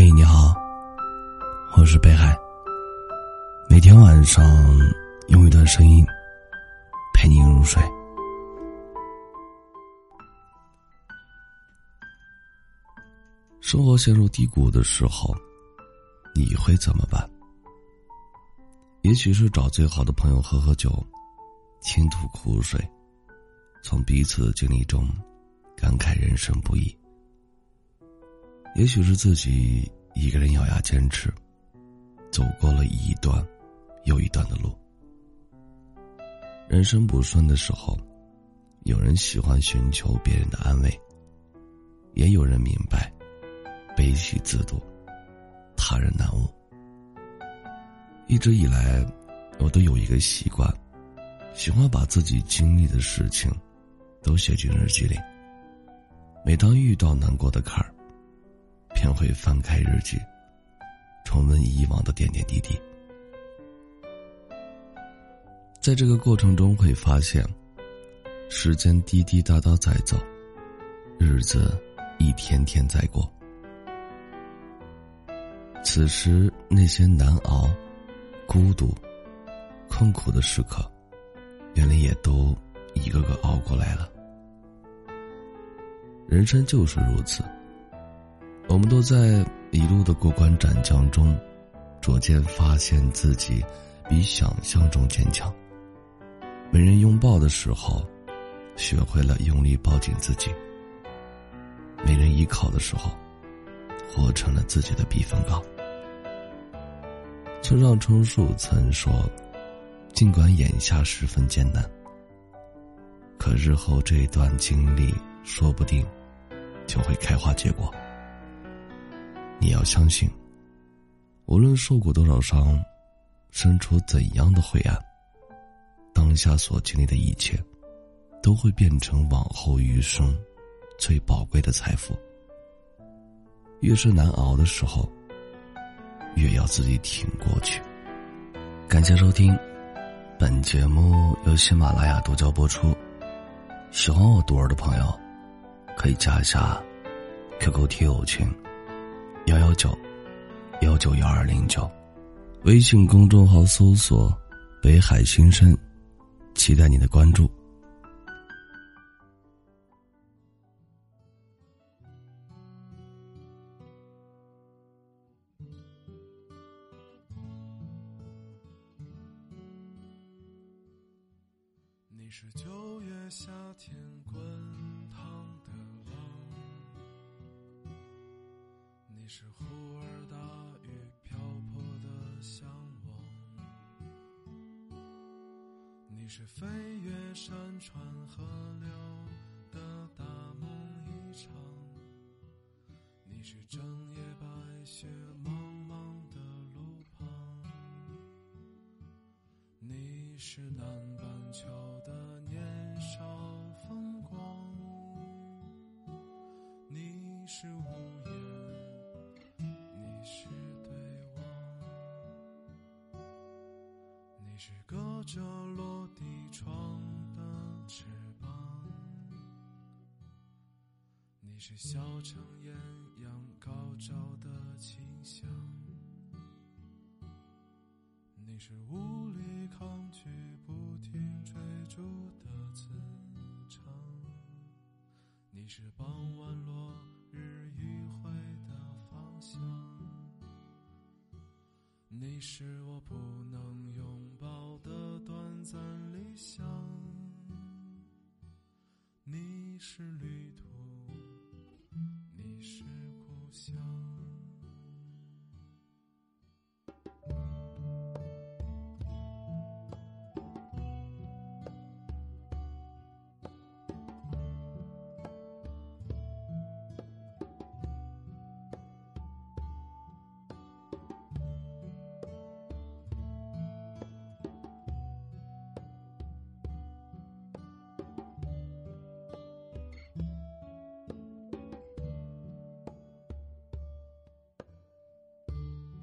嘿，你好，我是北海。每天晚上用一段声音陪你入睡。生活陷入低谷的时候，你会怎么办？也许是找最好的朋友喝喝酒，倾吐苦水，从彼此的经历中感慨人生不易。也许是自己一个人咬牙坚持，走过了一段又一段的路。人生不顺的时候，有人喜欢寻求别人的安慰，也有人明白，悲喜自度，他人难悟。一直以来，我都有一个习惯，喜欢把自己经历的事情都写进日记里。每当遇到难过的坎儿，便会翻开日记，重温以往的点点滴滴。在这个过程中，会发现，时间滴滴答答在走，日子一天天在过。此时那些难熬、孤独、困苦的时刻，原来也都一个个熬过来了。人生就是如此。我们都在一路的过关斩将中，逐渐发现自己比想象中坚强。没人拥抱的时候，学会了用力抱紧自己；没人依靠的时候，活成了自己的避风港。村上春树曾说：“尽管眼下十分艰难，可日后这段经历说不定就会开花结果。”你要相信，无论受过多少伤，身处怎样的灰暗，当下所经历的一切，都会变成往后余生最宝贵的财富。越是难熬的时候，越要自己挺过去。感谢收听，本节目由喜马拉雅独家播出。喜欢我独儿的朋友，可以加一下 QQ 听友群。幺幺九幺九幺二零九，微信公众号搜索“北海新生”，期待你的关注。你是九月夏天滚你是忽而大雨瓢泼的向往，你是飞越山川河流的大梦一场，你是整夜白雪茫茫的路旁，你是南半球的年少风光，你是无你是隔着落地窗的翅膀，你是小城艳阳高照的清香，你是无力抗拒不停追逐的磁场，你是傍晚落日余晖的方向，你是我不能。想，你是绿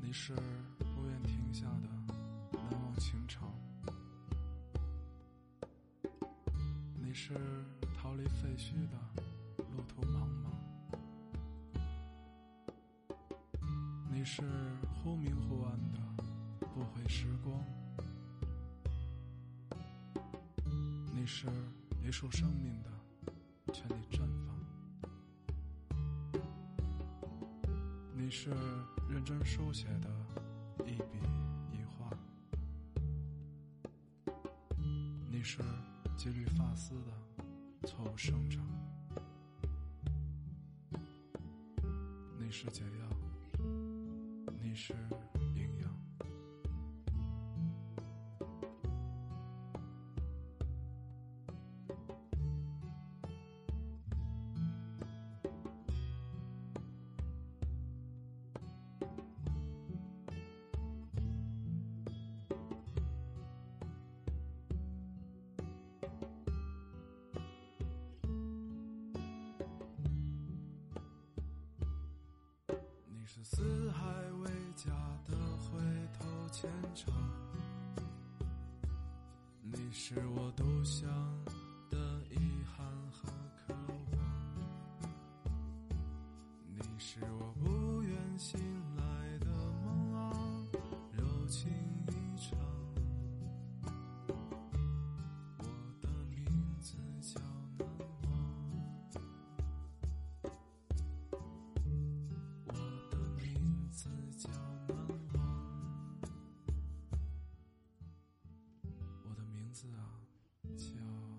你是不愿停下的难忘情长，你是逃离废墟的路途茫茫，你是忽明忽暗的不悔时光，你是一束生命的全力绽放，你是认真书写的一笔一画，你是几缕发丝的错误生长，你是解药。你是是四海为家的回头牵肠，你是我独享的遗憾和渴望，你是我不愿醒来的梦啊，柔情一场。字啊，叫。